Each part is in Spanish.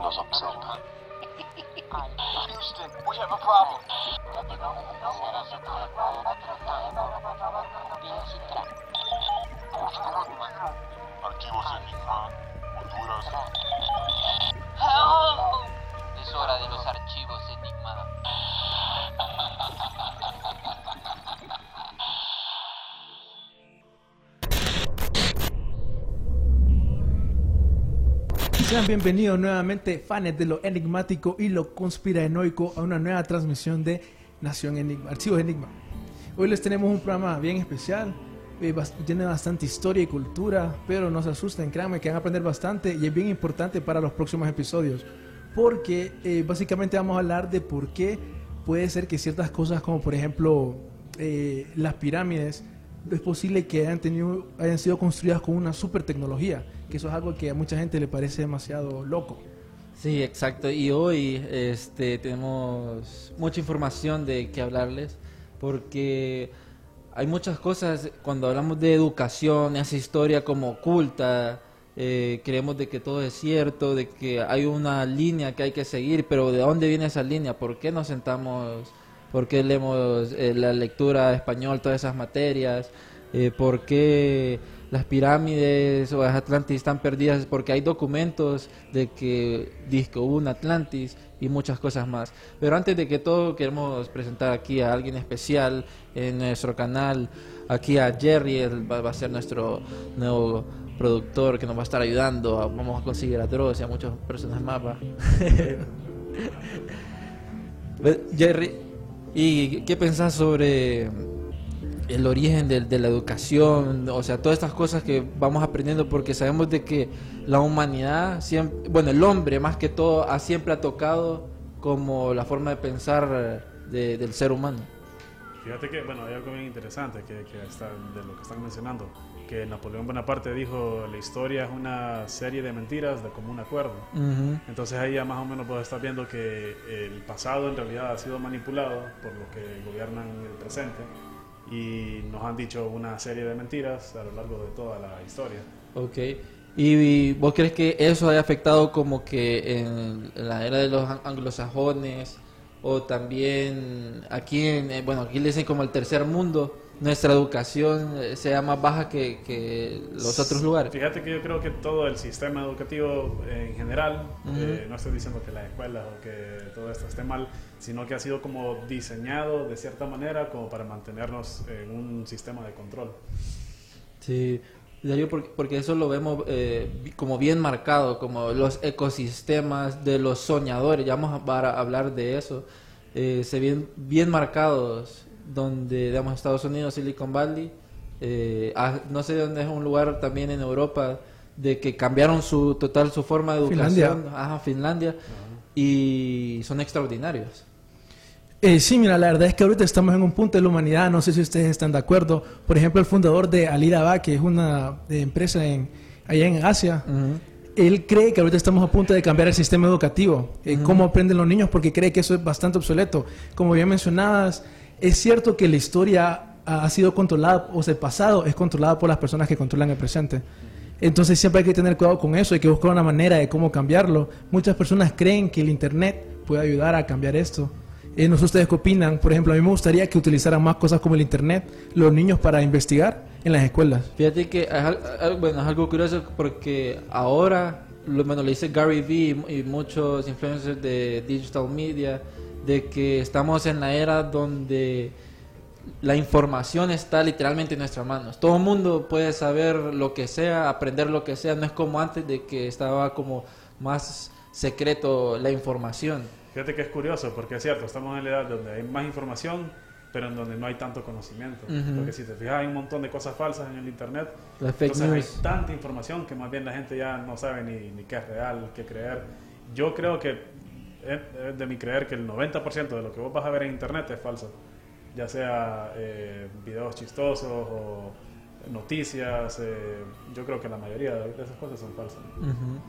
Nos observan. Houston, we have a problem. Archivos Enigma, Sean bienvenidos nuevamente, fans de lo enigmático y lo conspiranoico, a una nueva transmisión de Nación Enigma, Archivos Enigma. Hoy les tenemos un programa bien especial, eh, bas- tiene bastante historia y cultura, pero no se asusten, créanme que van a aprender bastante y es bien importante para los próximos episodios, porque eh, básicamente vamos a hablar de por qué puede ser que ciertas cosas como por ejemplo eh, las pirámides es posible que hayan, tenido, hayan sido construidas con una super tecnología, que eso es algo que a mucha gente le parece demasiado loco. Sí, exacto. Y hoy este, tenemos mucha información de que hablarles porque hay muchas cosas cuando hablamos de educación, esa historia como oculta, eh, creemos de que todo es cierto, de que hay una línea que hay que seguir, pero ¿de dónde viene esa línea? ¿Por qué nos sentamos? ¿Por qué leemos eh, la lectura español, todas esas materias? Eh, ¿Por qué las pirámides o las Atlantis están perdidas? Porque hay documentos de que que hubo un Atlantis y muchas cosas más. Pero antes de que todo, queremos presentar aquí a alguien especial en nuestro canal. Aquí a Jerry, él va, a ser nuestro nuevo productor que nos va a estar ayudando. Vamos a conseguir a Dross y a muchas personas más. Jerry, ¿y qué pensás sobre el origen de, de la educación? O sea, todas estas cosas que vamos aprendiendo porque sabemos de que la humanidad, siempre, bueno, el hombre más que todo, ha, siempre ha tocado como la forma de pensar de- del ser humano. Fíjate que, bueno, hay algo bien interesante que, que está de lo que están mencionando, que Napoleón Bonaparte dijo, la historia es una serie de mentiras de común acuerdo. Ujú. Entonces ahí ya más o menos puedes estar viendo que el pasado en realidad ha sido manipulado por los que gobiernan el presente y nos han dicho una serie de mentiras a lo largo de toda la historia. Ok. ¿Y vos crees que eso haya afectado como que en la era de los an- anglosajones o también aquí en, eh, bueno, aquí le dicen como el tercer mundo, nuestra educación eh, sea más baja que, que los otros lugares? Fíjate que yo creo que todo el sistema educativo en general, eh, no estoy diciendo que las escuelas o que todo esto esté mal, sino que ha sido como diseñado de cierta manera como para mantenernos en un sistema de control. Sí, porque, porque eso lo vemos eh, como bien marcado, como los ecosistemas de los soñadores, ya vamos a hablar de eso, eh, se ven bien marcados, donde, digamos, Estados Unidos, Silicon Valley, eh, ah, no sé dónde es un lugar también en Europa, de que cambiaron su total su forma de educación, Finlandia. Ajá, Finlandia, y son extraordinarios. Eh, sí, mira, la verdad es que ahorita estamos en un punto de la humanidad, no sé si ustedes están de acuerdo. Por ejemplo, el fundador de Alibaba, que es una eh, empresa en, allá en Asia, él cree que ahorita estamos a punto de cambiar el sistema educativo, eh, cómo aprenden los niños, porque cree que eso es bastante obsoleto. Como bien mencionadas, es cierto que la historia ha sido controlada, o sea, el pasado es controlada por las personas que controlan el presente. Entonces siempre hay que tener cuidado con eso, hay que buscar una manera de cómo cambiarlo. Muchas personas creen que el Internet puede ayudar a cambiar esto. Eh, no ustedes qué opinan. Por ejemplo, a mí me gustaría que utilizaran más cosas como el Internet los niños para investigar en las escuelas. Fíjate que es, algo curioso porque ahora, lo, bueno, lo dice Gary Vee y muchos influencers de digital media, de que estamos en la era donde la información está literalmente en nuestras manos. Todo el mundo puede saber lo que sea, aprender lo que sea. No es como antes de que estaba como más secreto la información. Fíjate que es curioso porque es cierto, estamos en la edad donde hay más información pero en donde no hay tanto conocimiento. Porque si te fijas, hay un montón de cosas falsas en el Internet. Las Entonces news. hay tanta información que más bien la gente ya no sabe ni, ni qué es real, qué creer. Yo creo que es, es de mi creer que el 90% de lo que vos vas a ver en Internet es falso. Ya sea eh, videos chistosos o noticias. eh, yo creo que la mayoría de esas cosas son falsas. Ujú.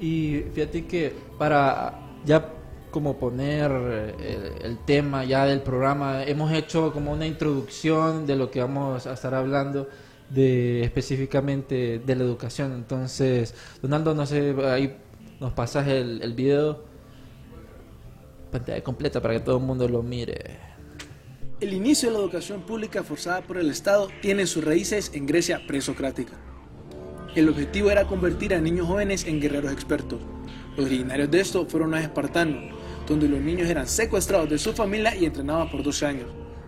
Y fíjate que para ya como poner eh, el, el tema ya del programa, hemos hecho como una introducción de lo que vamos a estar hablando de específicamente de la educación. Entonces, Donaldo, no sé, ahí nos pasas el, el video pantalla completa para que todo el mundo lo mire. El inicio de la educación pública forzada por el Estado tiene sus raíces en Grecia presocrática. El objetivo era convertir a niños jóvenes en guerreros expertos. Los originarios de esto fueron los espartanos, donde los niños eran secuestrados de su familia y entrenados por 12 años.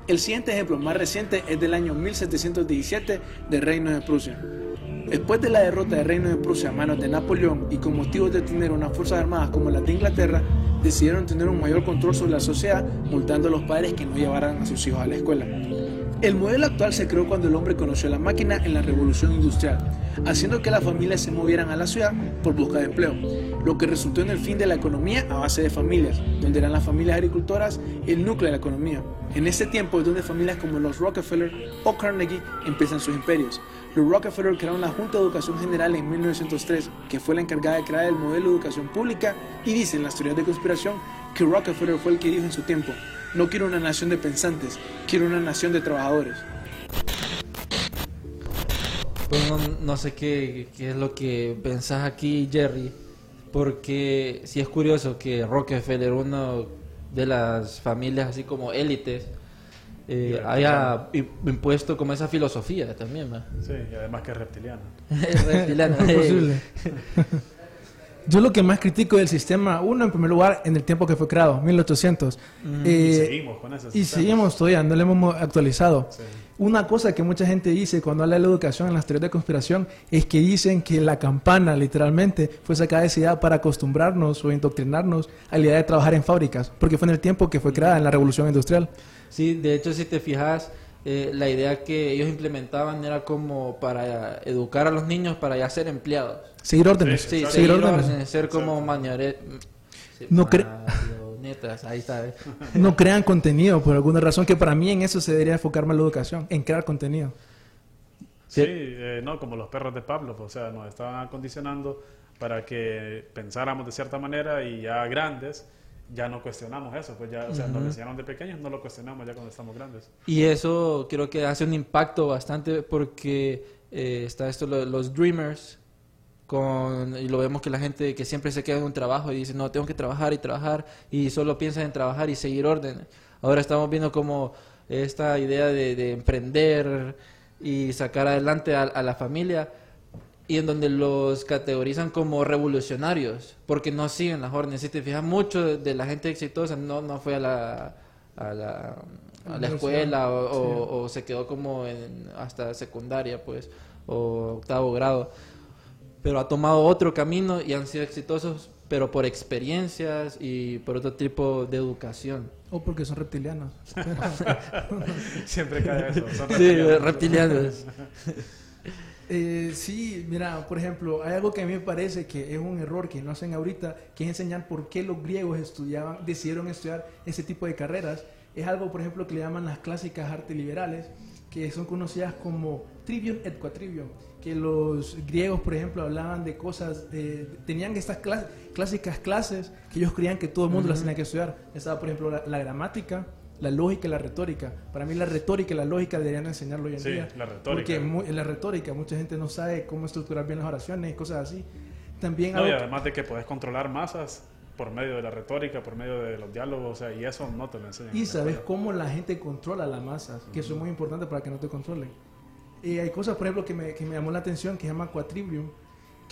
El siguiente ejemplo más reciente es del año 1717 del Reino de Prusia. Después de la derrota del Reino de Prusia a manos de Napoleón y con motivos de tener unas fuerzas armadas como las de Inglaterra, decidieron tener un mayor control sobre la sociedad, multando a los padres que no llevaran a sus hijos a la escuela. El modelo actual se creó cuando el hombre conoció la máquina en la revolución industrial, haciendo que las familias se movieran a la ciudad por busca de empleo, lo que resultó en el fin de la economía a base de familias, donde eran las familias agricultoras el núcleo de la economía. En este tiempo es donde familias como los Rockefeller o Carnegie empiezan sus imperios. Los Rockefeller crearon la Junta de Educación General en 1903, que fue la encargada de crear el modelo de educación pública, y dicen las teorías de conspiración que Rockefeller fue el que dijo en su tiempo, no quiero una nación de pensantes, quiero una nación de trabajadores. Pues no, no sé qué, qué es lo que pensás aquí, Jerry, porque sí es curioso que Rockefeller, uno de las familias así como élites, eh, haya impuesto como esa filosofía también. ¿va? Sí, y además que es reptiliano. Es reptiliano. No es posible. Yo lo que más critico del sistema, uno en primer lugar, en el tiempo que fue creado, 1800. y Eh, seguimos con ese y seguimos todavía, no lo hemos actualizado. Sí. Una cosa que mucha gente dice cuando habla de la educación en las teorías de conspiración es que dicen que la campana, literalmente, fue sacada de esa idea para acostumbrarnos o indoctrinarnos a la idea de trabajar en fábricas, porque fue en el tiempo que fue creada en la revolución industrial. Sí, de hecho, si te fijas, eh, la idea que ellos implementaban era como para educar a los niños para ya ser empleados. Seguir órdenes. Sí, Exacto. seguir seguir órdenes. órdenes, ser como No cre- ahí está. eh. No crean contenido por alguna razón, que para mí en eso se debería enfocar más la educación, en crear contenido. Sí, eh, no, como los perros de Pablo, o sea, nos estaban acondicionando para que pensáramos de cierta manera y ya grandes ya no cuestionamos eso, pues ya, o sea, nos enseñaron de pequeños, no lo cuestionamos ya cuando estamos grandes. Y eso creo que hace un impacto bastante porque eh, está esto, lo- los dreamers, con, y lo vemos que la gente que siempre se queda en un trabajo y dice, no, tengo que trabajar y trabajar, y solo piensa en trabajar y seguir órdenes. Ahora estamos viendo como esta idea de, de emprender y sacar adelante a, a la familia, y en donde los categorizan como revolucionarios, porque no siguen las órdenes. Si te fijas, mucho de, la gente exitosa no, no fue a la, a la, a la escuela o, o- o se quedó como en, hasta secundaria, pues, o octavo grado, pero ha tomado otro camino y han sido exitosos, pero por experiencias y por otro tipo de educación. O porque son reptilianos. Siempre cae eso. son Sí, reptilianos. Eh, sí, mira, por ejemplo, hay algo que a mí me parece que es un error que no hacen ahorita, que es enseñar por qué los griegos estudiaban, decidieron estudiar ese tipo de carreras. Es algo, por ejemplo, que le llaman las clásicas artes liberales, que son conocidas como trivium et quadrivium, que los griegos, por ejemplo, hablaban de cosas, eh, tenían estas clas- clásicas clases que ellos creían que todo el mundo las tenía que estudiar. Estaba, por ejemplo, la, la gramática, la lógica y la retórica. Para mí la retórica y la lógica deberían enseñarlo hoy en Sí, día. la retórica. Porque la retórica mucha gente no sabe cómo estructurar bien las oraciones y cosas así. También No, y además de que puedes controlar masas por medio de la retórica, por medio de los diálogos, o sea, y eso no te lo enseñan. en y sabes escuela. cómo la gente controla las masas, que eso es muy importante para que no te controlen. Y hay cosas, por ejemplo, que me, que me llamó la atención, que se llama Quatrivium,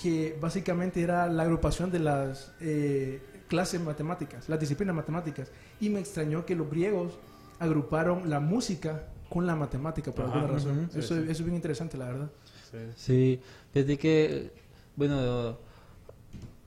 que básicamente era la agrupación de las eh, clases matemáticas, las disciplinas matemáticas. Y me extrañó que los griegos agruparon la música con la matemática, por Ajá, alguna razón. ujú, sí, eso, sí. eso es bien interesante, la verdad. Sí. Sí, desde que, bueno,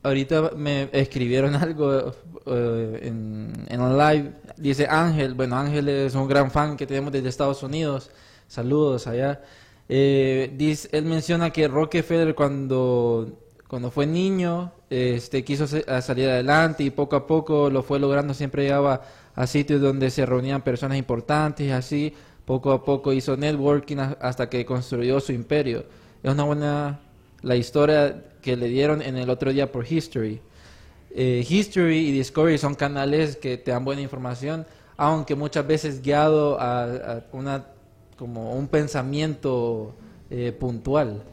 Ahorita me escribieron algo eh, en, en el live. Dice Ángel, bueno, Ángel es un gran fan que tenemos desde Estados Unidos. Saludos allá. Eh, dice, él menciona que Rockefeller cuando, cuando fue niño este, quiso salir adelante y poco a poco lo fue logrando. Siempre llegaba a sitios donde se reunían personas importantes y así. Poco a poco hizo networking hasta que construyó su imperio. Es una buena la historia que le dieron en el otro día por History. Eh, History y Discovery son canales que te dan buena información, aunque muchas veces guiado a, a una como un pensamiento eh, puntual,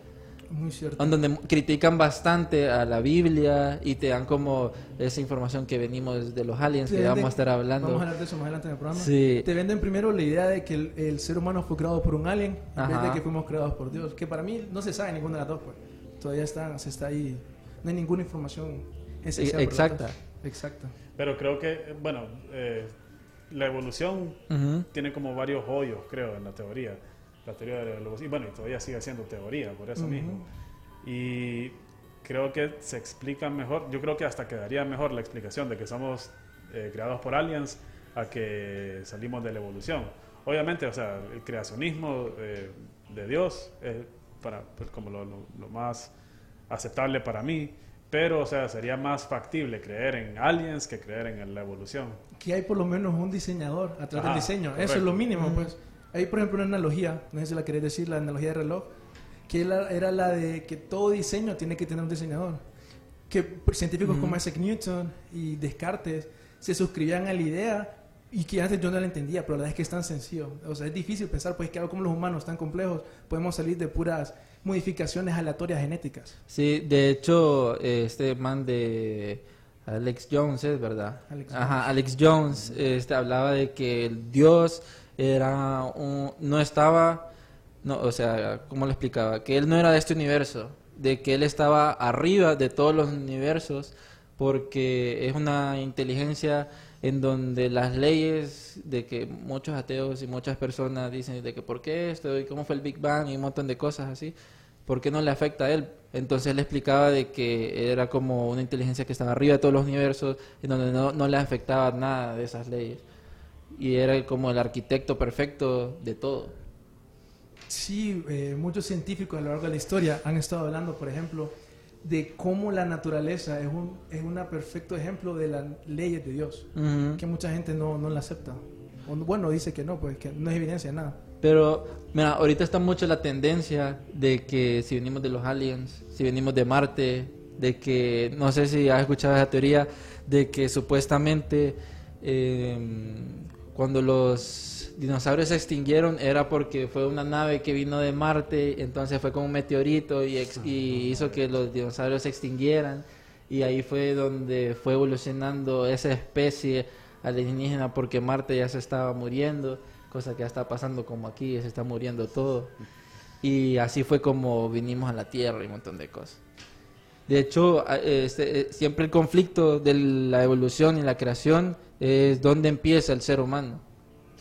Muy cierto. en donde critican bastante a la Biblia y te dan como esa información que venimos de los aliens Te que venden- vamos a estar hablando. Vamos a hablar de eso más adelante en el programa. Sí. Te venden primero la idea de que el, el ser humano fue creado por un alien en vez Ajá. de que fuimos creados por Dios. Que para mí no se sabe ninguna de las dos, pues. Todavía está, se está ahí. No hay ninguna información esencial. por exacta. Exacta. Pero creo que, bueno, eh, la evolución Ujú. tiene como varios hoyos, creo, en la teoría. La teoría de la evolución. Y bueno, y todavía sigue siendo teoría, por eso Ujú. mismo. Y creo que se explica mejor. Yo creo que hasta quedaría mejor la explicación de que somos eh, creados por aliens a que salimos de la evolución. Obviamente, o sea, el creacionismo eh, de Dios es para, pues, como lo, lo- lo más aceptable para mí. Pero, o sea, sería más factible creer en aliens que creer en la evolución. Que hay por lo menos un diseñador atrás Ajá, del diseño. Eso es correcto. lo mínimo, pues. Hay, por ejemplo, una analogía, no sé si la querés decir, la analogía de reloj, que era la de que todo diseño tiene que tener un diseñador. Que científicos como Isaac Newton y Descartes se suscribían a la idea y que antes yo no la entendía, pero la verdad es que es tan sencillo. O sea, es difícil pensar, pues, que algo como los humanos tan complejos podemos salir de puras modificaciones aleatorias genéticas. Sí, de hecho, este man de Alex Jones, es verdad. Alex Ajá, Alex Jones este, hablaba de que el Dios era un, no estaba, no, o sea, ¿cómo lo explicaba? Que él no era de este universo, de que él estaba arriba de todos los universos, porque es una inteligencia en donde las leyes de que muchos ateos y muchas personas dicen de que por qué esto y cómo fue el Big Bang y un montón de cosas así, ¿por qué no le afecta a él? Entonces él explicaba de que era como una inteligencia que estaba arriba de todos los universos, en donde no, no le afectaba nada de esas leyes. Y era como el arquitecto perfecto de todo. Sí, eh, muchos científicos a lo largo de la historia han estado hablando, por ejemplo, de cómo la naturaleza es un, es un perfecto ejemplo de las leyes de Dios, Ujú. que mucha gente no, no la acepta. O, bueno, dice que no, pues que no es evidencia de nada. Pero, mira, ahorita está mucho la tendencia de que si venimos de los aliens, si venimos de Marte, de que, no sé si has escuchado esa teoría, de que supuestamente eh, cuando los dinosaurios se extinguieron era porque fue una nave que vino de Marte, entonces fue como un meteorito y, ex- y hizo que los dinosaurios se extinguieran. Y ahí fue donde fue evolucionando esa especie alienígena porque Marte ya se estaba muriendo, cosa que ya está pasando como aquí, se está muriendo todo. Y así fue como vinimos a la Tierra y un montón de cosas. De hecho, este, eh, siempre el conflicto de la evolución y la creación es dónde empieza el ser humano.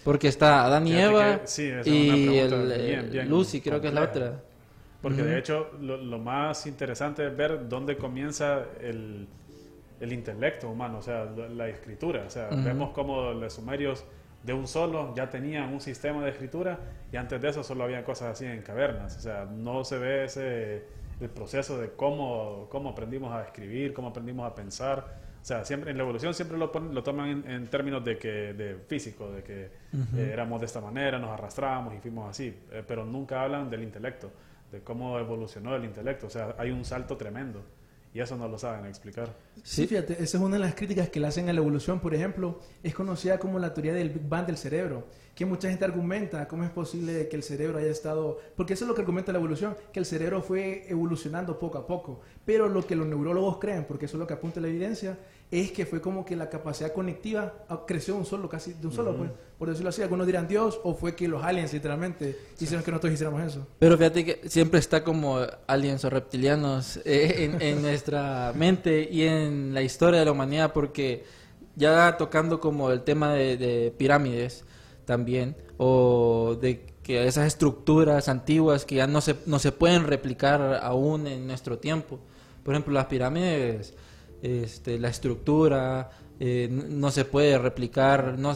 Porque está Adán y Eva que- sí, y el, bien, bien Lucy, creo que es la otra. Porque de hecho lo, lo más interesante es ver dónde comienza el, el intelecto humano, o sea, la, la escritura. O sea, vemos como los sumerios de un solo ya tenían un sistema de escritura y antes de eso solo había cosas así en cavernas. O sea, no se ve ese el proceso de cómo, cómo aprendimos a escribir, cómo aprendimos a pensar. O sea, siempre en la evolución siempre lo, ponen- lo toman en, en términos de que de físico, de que eh, éramos de esta manera, nos arrastramos y fuimos así, eh, pero nunca hablan del intelecto, de cómo evolucionó el intelecto. O sea, hay un salto tremendo y eso no lo saben explicar. Sí, fíjate, esa es una de las críticas que le hacen a la evolución, por ejemplo, es conocida como la teoría del Big Bang del cerebro, que mucha gente argumenta cómo es posible que el cerebro haya estado, porque eso es lo que argumenta la evolución, que el cerebro fue evolucionando poco a poco, pero lo que los neurólogos creen, porque eso es lo que apunta la evidencia, es que fue como que la capacidad cognitiva ah, creció de un solo, casi de un solo, pues, por decirlo así, algunos dirán Dios, o fue que los aliens literalmente hicieron que nosotros hiciéramos eso. Pero fíjate que siempre está como aliens o reptilianos eh, en, en nuestra mente y en la historia de la humanidad, porque ya tocando como el tema de, de pirámides también, o de que esas estructuras antiguas que ya no se, no se pueden replicar aún en nuestro tiempo. Por ejemplo, las pirámides este, la estructura, eh, no se puede replicar, no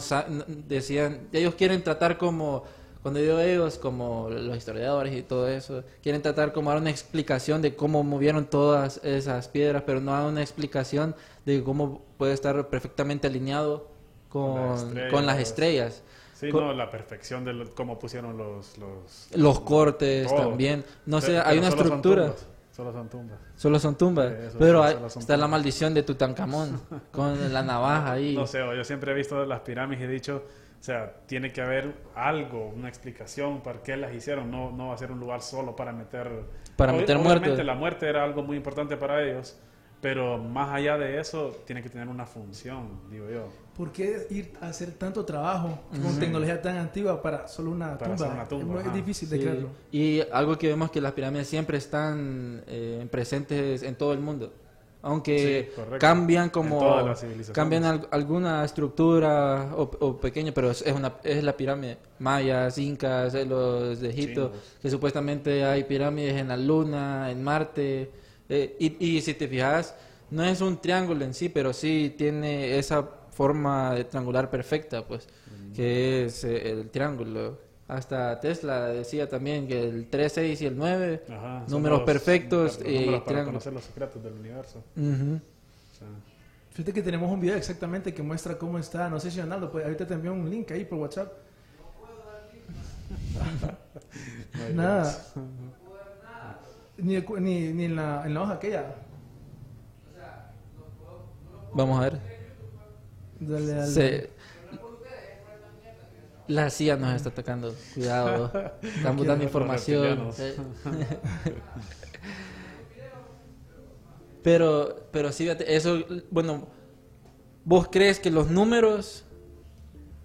decían, ellos quieren tratar como, cuando digo ellos, como los historiadores y todo eso, quieren tratar como dar una explicación de cómo movieron todas esas piedras, pero no dar una explicación de cómo puede estar perfectamente alineado con, Con las estrellas. con las estrellas. Sí, no, la perfección de lo- cómo pusieron los... Los, Los cortes todo. también. No sé, hay una estructura. Solo son tumbas. Solo son tumbas. Sí, pero hay- son está la tumbas. maldición de Tutankamón con la navaja ahí. No sé, yo siempre he visto las pirámides y he dicho, o sea, tiene que haber algo, una explicación para qué las hicieron. No, no va a ser un lugar solo para meter... Para meter obviamente muertos. la muerte era algo muy importante para ellos, pero más allá de eso, tiene que tener una función, digo yo. ¿Por qué ir a hacer tanto trabajo con tecnología tan antigua para solo una Para tumba? hacer una tumba, es, muy- es ajá. difícil de Sí. creerlo. Y algo que vemos que las pirámides siempre están eh, presentes en todo el mundo. Aunque Sí, cambian como cambian al- alguna estructura o, o pequeño, pero es, es una es la pirámide mayas, incas, eh, los de Egipto, Chinos. que supuestamente hay pirámides en la luna, en Marte. eh, y, y si te fijas, no es un triángulo en sí, pero sí tiene esa forma de triangular perfecta, pues, Mm. que es eh, el triángulo. Hasta Tesla decía también que el 3, 6 y el 9, Ajá, números los- perfectos los y números para triángulos. conocer los secretos del universo. Ujú. O sea, Fíjate que tenemos un video exactamente que muestra cómo está. No sé si Ronaldo, pues ahorita te envío un link ahí por WhatsApp. no Nada. más. Ni, ni, ni en, la, en la hoja aquella. Vamos a ver. Dale, dale. Se- La CIA nos está atacando. Cuidado. Estamos dando información. Eh. pero, pero sí, eso, bueno, ¿vos crees que los números,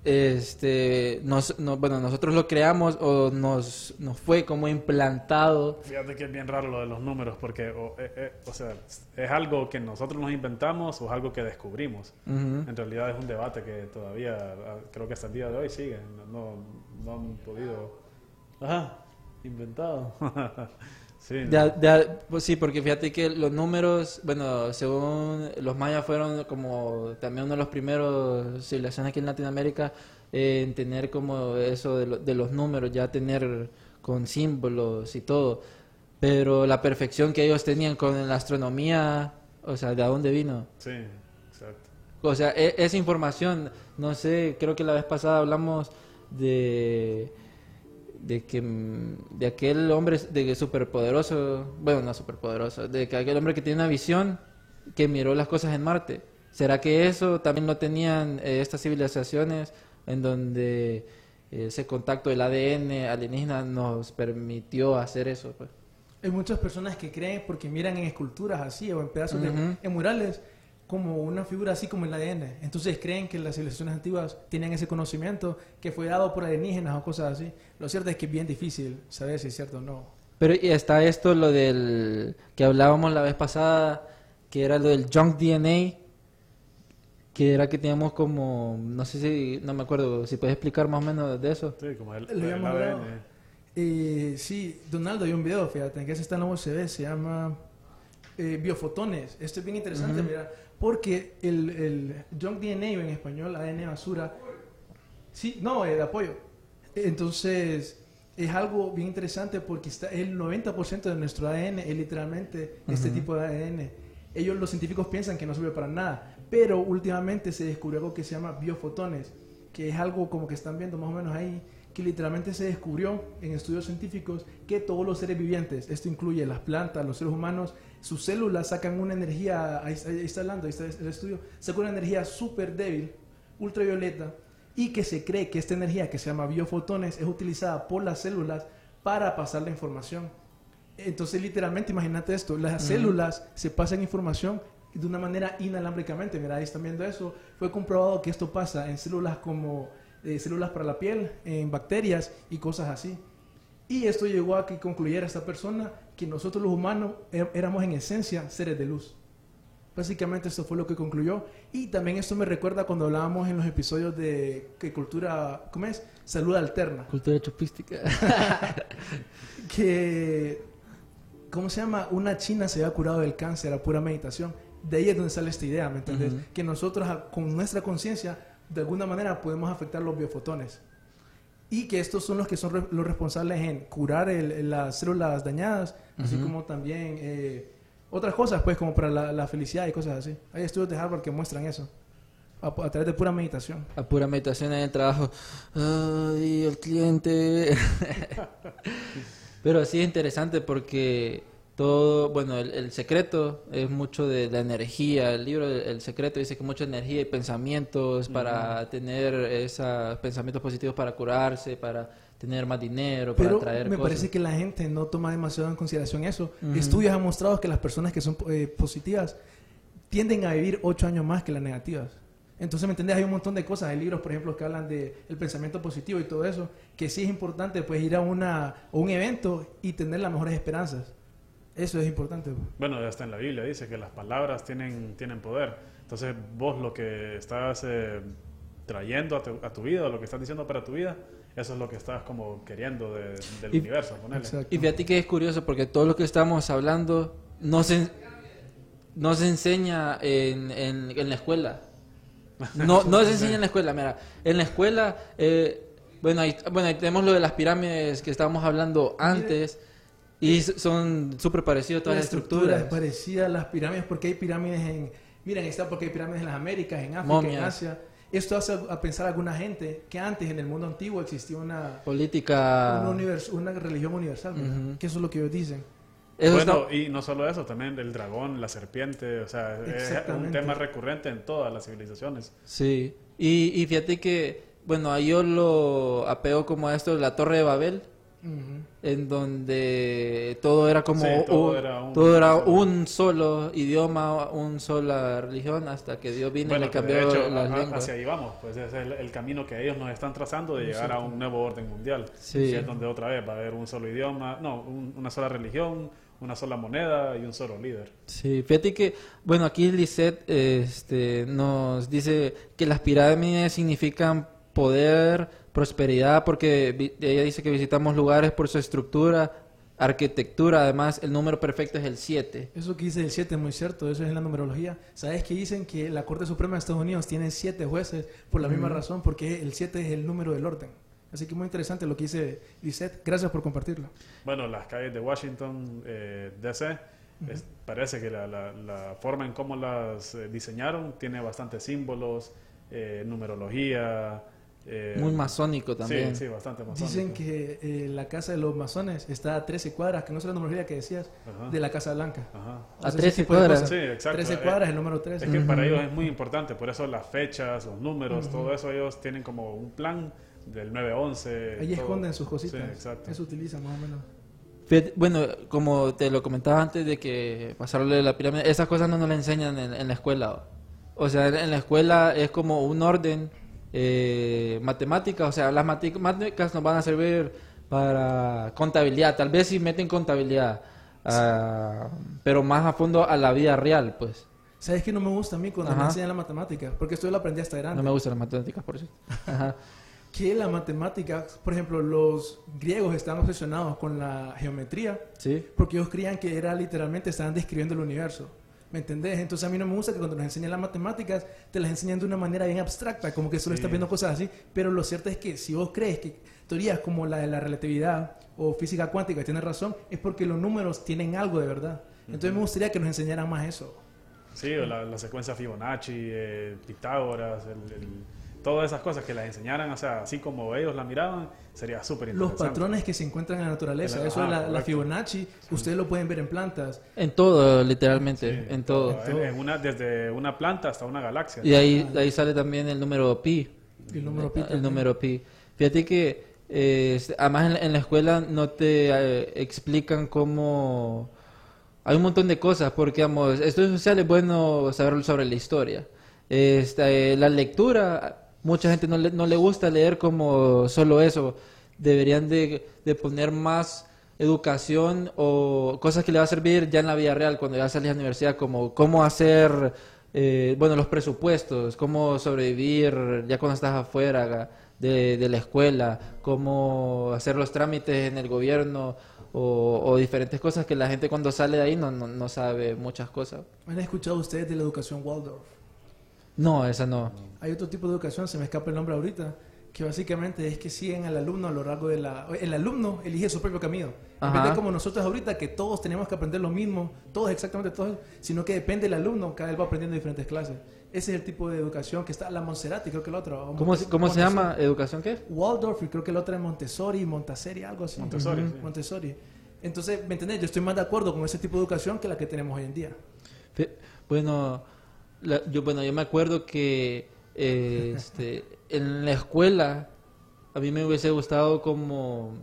este, nos, no- bueno, nosotros lo creamos o nos, nos fue como implantado? Fíjate que es bien raro lo de los números, porque, o, eh, eh, o sea, es algo que nosotros nos inventamos o es algo que descubrimos. En realidad es un debate que todavía, ah, creo que hasta el día de hoy sigue. No, no, no han podido. Ajá, inventado. sí, ¿no? Pues sí, porque fíjate que los números, bueno, según los mayas fueron como también uno de los primeros civilizaciones aquí en Latinoamérica en tener como eso de, lo- de los números, ya tener con símbolos y todo. Pero la perfección que ellos tenían con la astronomía, o sea, ¿de dónde vino? Sí, exacto. O sea, e- esa información, no sé, creo que la vez pasada hablamos de de que mm, de aquel hombre de que superpoderoso, bueno, no superpoderoso, de que aquel hombre que tiene una visión que miró las cosas en Marte. ¿Será que eso también lo tenían eh, estas civilizaciones en donde eh, ese contacto del ADN alienígena nos permitió hacer eso? Pues? Hay muchas personas que creen porque miran en esculturas así o en pedazos de en murales como una figura así como el ADN. Entonces creen que las civilizaciones antiguas tienen ese conocimiento que fue dado por alienígenas o cosas así. Lo cierto es que es bien difícil saber si es cierto o no. Pero y está esto, lo del que hablábamos la vez pasada, que era lo del junk DNA, que era que teníamos como, no sé si, no me acuerdo, si puedes explicar más o menos de eso. Sí, como el, el hablado. ADN. Eh, sí, Donaldo, hay un video, fíjate, que ese está en la USB, se llama eh, Biofotones. Esto es bien interesante, mira, porque el, el junk DNA en español ADN basura, sí, no, el apoyo. Entonces, es algo bien interesante porque está el 90% de nuestro ADN es literalmente este tipo de ADN. Ellos, los científicos, piensan que no sirve para nada, pero últimamente se descubrió algo que se llama biofotones, que es algo como que están viendo más o menos ahí, que literalmente se descubrió en estudios científicos que todos los seres vivientes, esto incluye las plantas, los seres humanos, sus células sacan una energía, ahí, ahí está hablando, ahí está el estudio, sacan una energía súper débil, ultravioleta, y que se cree que esta energía que se llama biofotones es utilizada por las células para pasar la información. Entonces, literalmente, imagínate esto, las células se pasan información de una manera inalámbricamente. Mira, ahí están viendo eso. Fue comprobado que esto pasa en células como eh, células para la piel, en bacterias y cosas así. Y esto llegó a que concluyera esta persona que nosotros los humanos é- éramos en esencia seres de luz. Básicamente esto fue lo que concluyó. Y también esto me recuerda cuando hablábamos en los episodios de que cultura, ¿cómo es? Salud alterna. Cultura chupística. que, ¿cómo se llama? Una china se había curado del cáncer a pura meditación. De ahí es donde sale esta idea, ¿me entiendes? Que nosotros a- con nuestra conciencia, de alguna manera, podemos afectar los biofotones. Y que estos son los que son re- los responsables en curar el- las células dañadas, así como también eh, otras cosas, pues, como para la, la felicidad y cosas así. Hay estudios de Harvard que muestran eso, a, a través de pura meditación. A pura meditación en el trabajo. Ay, el cliente. Pero sí es interesante porque todo, bueno, el, el secreto es mucho de la energía. El libro El, El secreto dice que mucha energía y pensamientos para tener esos pensamientos positivos para curarse, para tener más dinero, para Pero traer me cosas. parece que la gente no toma demasiado en consideración eso. Estudios han mostrado que las personas que son eh, positivas tienden a vivir ocho años más que las negativas. Entonces, ¿me entendés? Hay un montón de cosas. Hay libros, por ejemplo, que hablan de el pensamiento positivo y todo eso, que sí es importante pues ir a una, a un evento y tener las mejores esperanzas. Eso es importante. pues. Bueno, hasta en la Biblia dice que las palabras tienen, tienen poder. Entonces, vos lo que estás eh, trayendo a tu, a tu vida, lo que estás diciendo para tu vida, eso es lo que estás como queriendo de- del Y- universo, ponele. Exacto. Y fíjate que es curioso porque todo lo que estamos hablando no se, no se enseña en, en, en la escuela. No, no se enseña en la escuela, mira. En la escuela, eh, bueno, ahí, bueno, ahí tenemos lo de las pirámides que estábamos hablando antes y s- son súper parecidos todas la las estructura estructuras. es parecida a las pirámides porque hay pirámides en miren está porque hay pirámides en las Américas en África en. Asia esto hace a pensar a alguna gente que antes en el mundo antiguo existía una Política. una, univers- una religión universal. Ah. Ujú. que eso es lo que ellos dicen Eso bueno, está- y no solo eso, también el dragón, la serpiente, o sea, es un tema recurrente en todas las civilizaciones. Sí, y, y fíjate que, bueno, ahí yo lo apego como a esto de la Torre de Babel, Ujú. En donde todo era como Sí, todo un, era un- todo era un solo idioma, una sola religión, hasta que Dios vino y Bueno, le que de cambió hecho, las a- lenguas. hacia ahí vamos, pues es el, el camino que ellos nos están trazando de llegar a un nuevo orden mundial. Sí. Es donde otra vez va a haber un solo idioma, no, un- una sola religión, una sola moneda y un solo líder. Sí, fíjate que, bueno, aquí Lisette este, nos dice que las pirámides significan poder, prosperidad, porque vi- ella dice que visitamos lugares por su estructura, arquitectura, además el número perfecto es el 7. eso que dice el 7 es muy cierto eso es en la numerología sabes que dicen que la Corte Suprema de Estados Unidos tiene siete jueces por la misma razón porque el 7 es el número del orden así que muy interesante lo que dice Lisette gracias por compartirlo Bueno, las calles de Washington, eh, D.C., es- parece que la, la- la forma en cómo las eh, diseñaron tiene bastantes símbolos, eh, numerología. Eh, Muy masónico también. Sí, sí, bastante masónico. Dicen que eh, la casa de los masones está a 13 cuadras, que no es la numerología que decías, Ajá. de la Casa Blanca. Ajá. A ese 13 tipo de cuadras. Sí, exacto. 13 Eh, cuadras, el número 13. Es que para ellos es muy importante, por eso las fechas, los números, todo eso ellos tienen como un plan del 9-11. Ahí todo. esconden sus cositas. Sí, exacto. Eso utilizan más o menos. Bueno, como te lo comentaba antes de que pasarle la pirámide, esas cosas no nos las enseñan en, en la escuela. O sea, en la escuela es como un orden eh, matemática, o sea, las matemáticas nos van a servir para contabilidad, tal vez si meten contabilidad, ah, pero más a fondo a la vida real, pues. ¿Sabes qué no me gusta a mí cuando me Ajá. enseñan la matemática? Porque esto yo lo aprendí hasta grande. No me gustan las matemáticas, por eso. Ajá. Que la matemática, por ejemplo, los griegos estaban obsesionados con la geometría Sí. porque ellos creían que era literalmente estaban describiendo el universo. ¿Me entendés? Entonces a mí no me gusta que cuando nos enseñan las matemáticas te las enseñan de una manera bien abstracta, como que solo estás viendo cosas así. Pero lo cierto es que si vos crees que teorías como la de la relatividad o física cuántica tienen razón, es porque los números tienen algo de verdad. Entonces me gustaría que nos enseñaran más eso. Sí, o la, la secuencia Fibonacci, eh, Pitágoras, el- el- todas esas cosas que las enseñaran, o sea, así como ellos la miraban, sería súper Los interesante. patrones que se encuentran en la naturaleza, eso es la, la correcto. Fibonacci, ustedes lo pueden ver en plantas. En todo, literalmente, Sí, en todo. En, en una, desde una planta hasta una galaxia. Y ahí, ahí sale también el número pi. El número pi El número pi. Fíjate que, eh, este, además en, la- en la escuela no te eh, explican cómo... Hay un montón de cosas, porque, digamos, estudios sociales es bueno saber sobre la historia. Esta, eh, la lectura, mucha gente no le, no le gusta leer como solo eso. Deberían de, de poner más educación o cosas que le va a servir ya en la vida real cuando ya salís a la universidad, como cómo hacer, eh, bueno, los presupuestos, cómo sobrevivir ya cuando estás afuera de, de la escuela, cómo hacer los trámites en el gobierno o, diferentes cosas que la gente cuando sale de ahí no, no, no sabe muchas cosas. ¿Han escuchado ustedes de la educación Waldorf? No, esa no. Hay otro tipo de educación, se me escapa el nombre ahorita, que básicamente es que siguen al alumno a lo largo de la... El alumno elige su propio camino. En vez Ajá. de como nosotros ahorita, que todos tenemos que aprender lo mismo, todos exactamente todos, sino que depende del alumno, cada vez va aprendiendo diferentes clases. Ese es el tipo de educación que está la Monserrati, creo que la otra. ¿Cómo, se- cómo se llama? ¿Educación qué? Waldorf y creo que la otra es Montessori, Montessori, algo así. Montessori, sí. Montessori. Entonces, ¿me entendés? Yo estoy más de acuerdo con ese tipo de educación que la que tenemos hoy en día. Bueno, la- yo bueno yo me acuerdo que eh, este, en la escuela a mí me hubiese gustado como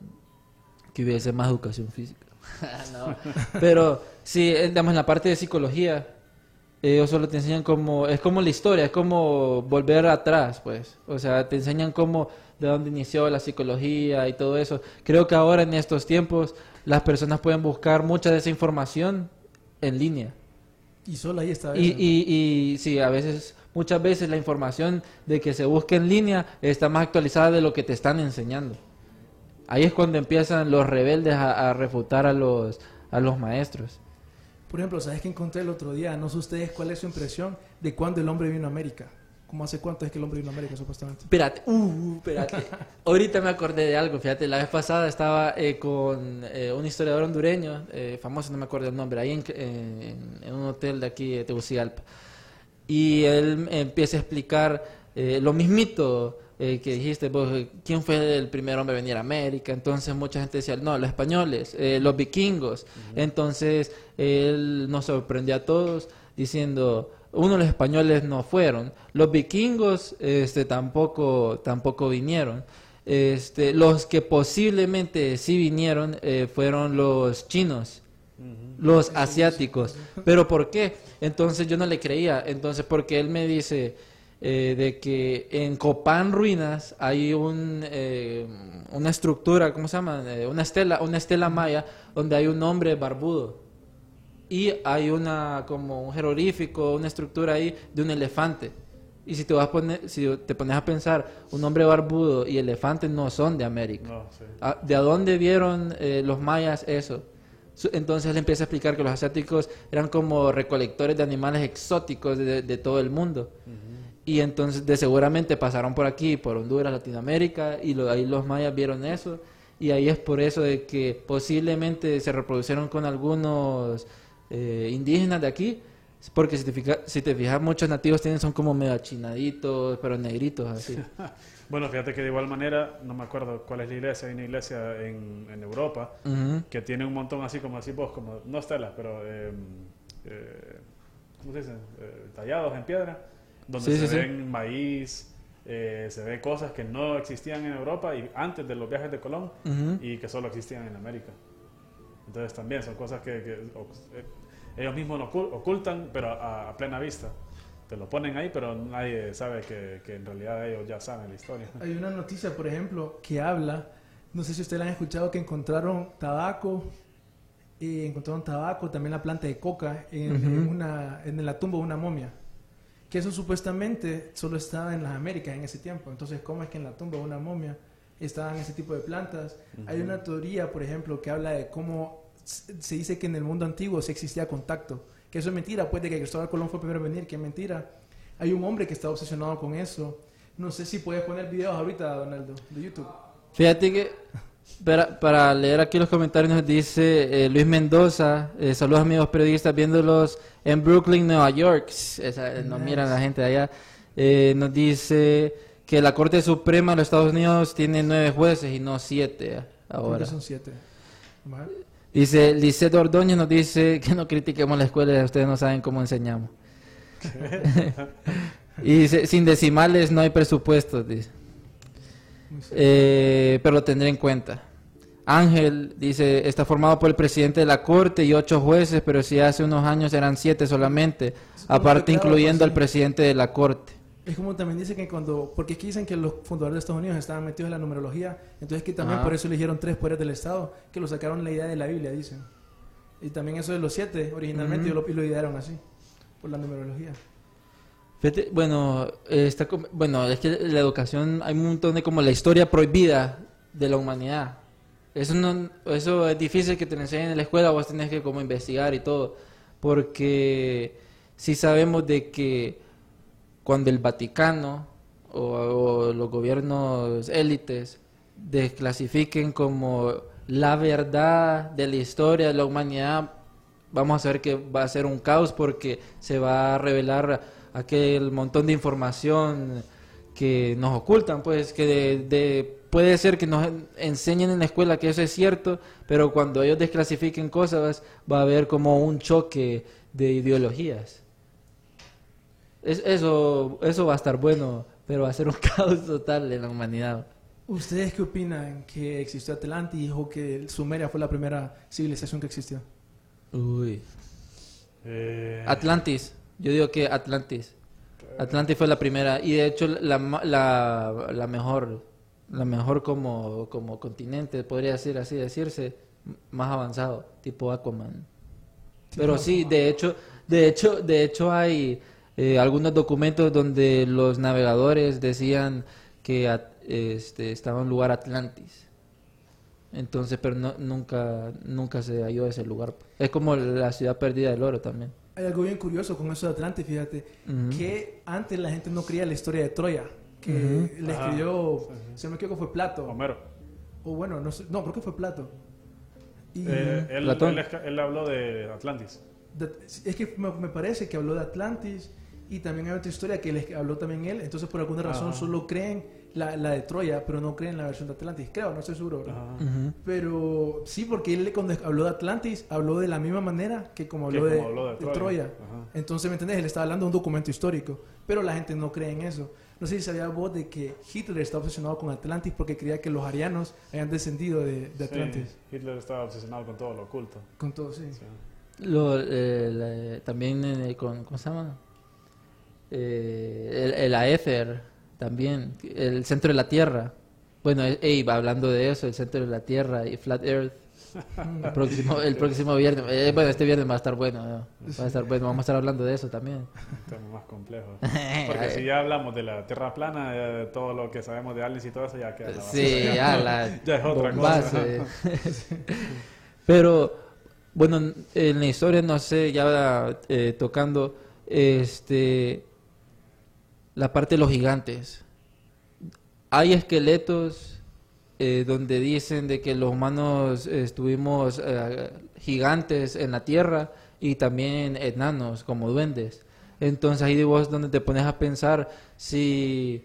que hubiese más educación física. No, Pero sí, eh, digamos en la parte de psicología ellos solo te enseñan como es como la historia, es como volver atrás, pues. O sea, te enseñan cómo de dónde inició la psicología y todo eso. Creo que ahora en estos tiempos las personas pueden buscar mucha de esa información en línea. Y solo ahí está. Y, y, y sí, a veces, muchas veces la información de que se busca en línea está más actualizada de lo que te están enseñando. Ahí es cuando empiezan los rebeldes a, a refutar a los, a los maestros. Por ejemplo, ¿sabes qué encontré el otro día? No sé ustedes cuál es su impresión de cuándo el hombre vino a América. ¿Cómo hace cuánto es que el hombre vino a América, supuestamente? Espérate, uh, espérate. Ahorita me acordé de algo, fíjate, la vez pasada estaba eh, con eh, un historiador hondureño, eh, famoso, no me acuerdo el nombre, ahí en, en- en un hotel de aquí de Tegucigalpa. Y él empieza a explicar eh, lo mismito eh, que dijiste, vos, eh, ¿quién fue el primer hombre a venir a América? Entonces mucha gente decía, no, los españoles, eh, los vikingos. Entonces él nos sorprendió a todos diciendo, uno, los españoles no fueron, los vikingos este, tampoco, tampoco vinieron. Este, los que posiblemente sí vinieron eh, fueron los chinos los asiáticos. ¿Pero por qué? Entonces yo no le creía. Entonces, porque él me dice eh, de que en Copán Ruinas hay un, eh, una estructura, ¿cómo se llama? Eh, una estela, una estela maya donde hay un hombre barbudo. Y hay una, como un jeroglífico, una estructura ahí de un elefante. Y si te vas a poner, si te pones a pensar, un hombre barbudo y elefante no son de América. No, sí. Ah, ¿De dónde vieron eh, los mayas eso? Entonces él empieza a explicar que los asiáticos eran como recolectores de animales exóticos de, de todo el mundo. Y entonces de seguramente pasaron por aquí, por Honduras, Latinoamérica, y lo- ahí los mayas vieron eso. Y ahí es por eso de que posiblemente se reproducieron con algunos eh, indígenas de aquí. Porque si te, fija- si te fijas, muchos nativos tienen son como medio achinaditos, pero negritos así. Bueno, fíjate que de igual manera, no me acuerdo cuál es la iglesia, hay una iglesia en, en Europa que tiene un montón así como decís vos, como, no estelas, pero, eh, eh, ¿cómo se dice? Eh, tallados en piedra, donde Sí, se sí, sí. ven maíz, eh, se ve cosas que no existían en Europa y antes de los viajes de Colón y que solo existían en América. Entonces también son cosas que, que, o- eh, ellos mismos no ocul- ocultan, pero a, a plena vista. Te lo ponen ahí, pero nadie sabe que, que en realidad ellos ya saben la historia. Hay una noticia, por ejemplo, que habla, no sé si ustedes la han escuchado, que encontraron tabaco, y encontraron tabaco, también la planta de coca en, en una, en la tumba de una momia. Que eso supuestamente solo estaba en las Américas en ese tiempo. Entonces, ¿cómo es que en la tumba de una momia estaban ese tipo de plantas? Hay una teoría, por ejemplo, que habla de cómo se dice que en el mundo antiguo sí existía contacto. Que eso es mentira, pues de que Cristóbal Colón fue el primero en venir, que es mentira. Hay un hombre que está obsesionado con eso. No sé si puedes poner videos ahorita, Donaldo, de YouTube. Fíjate que para, para leer aquí los comentarios nos dice eh, Luis Mendoza, eh, saludos amigos periodistas viéndolos en Brooklyn, Nueva York. Esa, eh, nos Nice. miran la gente de allá. Eh, nos dice que la Corte Suprema de los Estados Unidos tiene nueve jueces y no siete eh, Creo ahora. que son siete. Dice Lisette Ordóñez nos dice que no critiquemos la escuela, ustedes no saben cómo enseñamos. y dice, sin decimales no hay presupuestos, dice. Eh, pero lo tendré en cuenta. Ángel dice, está formado por el presidente de la corte y ocho jueces, pero si hace unos años eran siete solamente, aparte incluyendo al presidente de la corte. Es como también dice que cuando, porque es que dicen que los fundadores de Estados Unidos estaban metidos en la numerología, entonces que también Ajá. por eso eligieron tres poderes del Estado, que lo sacaron la idea de la Biblia, dicen. Y también eso de los siete, originalmente Ujú. lo, y lo idearon así, por la numerología. Fíjate, bueno, está bueno, es que la educación, hay un montón de como la historia prohibida de la humanidad. Eso, no, eso es difícil que te lo enseñen en la escuela, vos tenés que como investigar y todo, porque si sabemos de que cuando el Vaticano o, los gobiernos élites desclasifiquen como la verdad de la historia de la humanidad, vamos a ver que va a ser un caos porque se va a revelar aquel montón de información que nos ocultan, pues que de, de- puede ser que nos enseñen en la escuela que eso es cierto, pero cuando ellos desclasifiquen cosas va a haber como un choque de ideologías. Es- eso, eso va a estar bueno, pero va a ser un caos total en la humanidad. ¿Ustedes qué opinan que existió Atlantis o que Sumeria fue la primera civilización que existió? Uy. Eh, Atlantis, yo digo que Atlantis. Atlantis fue la primera y de hecho la, ma- la, la mejor, la mejor como, como continente, podría ser así decirse, más avanzado, tipo Aquaman. Pero sí, de hecho, de hecho, de hecho hay eh, algunos documentos donde los navegadores decían que at- este, estaba en lugar Atlantis. Entonces, pero no, nunca, nunca se halló ese lugar. Es como la ciudad perdida del oro también. Hay algo bien curioso con eso de Atlantis, fíjate, que antes la gente no creía la historia de Troya, que le Ajá. escribió, si no me equivoco fue Plato, Homero. o bueno, no sé, no, creo que fue Plato. Y Eh, él, Platón. él, él habló de Atlantis. de- es que me, me parece que habló de Atlantis y también hay otra historia que les habló también él, entonces por alguna razón Ajá. solo creen la, la de Troya, pero no creen la versión de Atlantis, creo, no estoy seguro. ¿verdad? Ajá. Ujú. Pero sí, porque él cuando habló de Atlantis, habló de la misma manera que como habló, de, como habló de de Troya. Troya. Ajá. Entonces, ¿me entendés? Él estaba hablando de un documento histórico, pero la gente no cree en eso. No sé si sabía vos de que Hitler está obsesionado con Atlantis porque creía que los arianos habían descendido de, de Atlantis. Sí, Hitler estaba obsesionado con todo lo oculto. Con todo, sí. Sí. Lo, eh, la- también eh, con, ¿cómo se llama? Eh, el, el AEFER, también, el centro de la Tierra. Bueno, eh, ey, hablando de eso, el centro de la Tierra y Flat Earth. El próximo, el próximo viernes, eh, bueno, este viernes va a estar bueno, ¿no? va a estar bueno, vamos a estar hablando de eso también. Tema más complejo. Porque si ya hablamos de la Tierra plana, de todo lo que sabemos de aliens y todo eso, ya queda la Sí, ya la Ya es otra bombazo, cosa. eh. Pero, bueno, en la historia, no sé, ya eh, tocando este la parte de los gigantes. Hay esqueletos eh, donde dicen de que los humanos eh, estuvimos eh, gigantes en la tierra y también enanos como duendes. Entonces ahí vos donde te pones a pensar si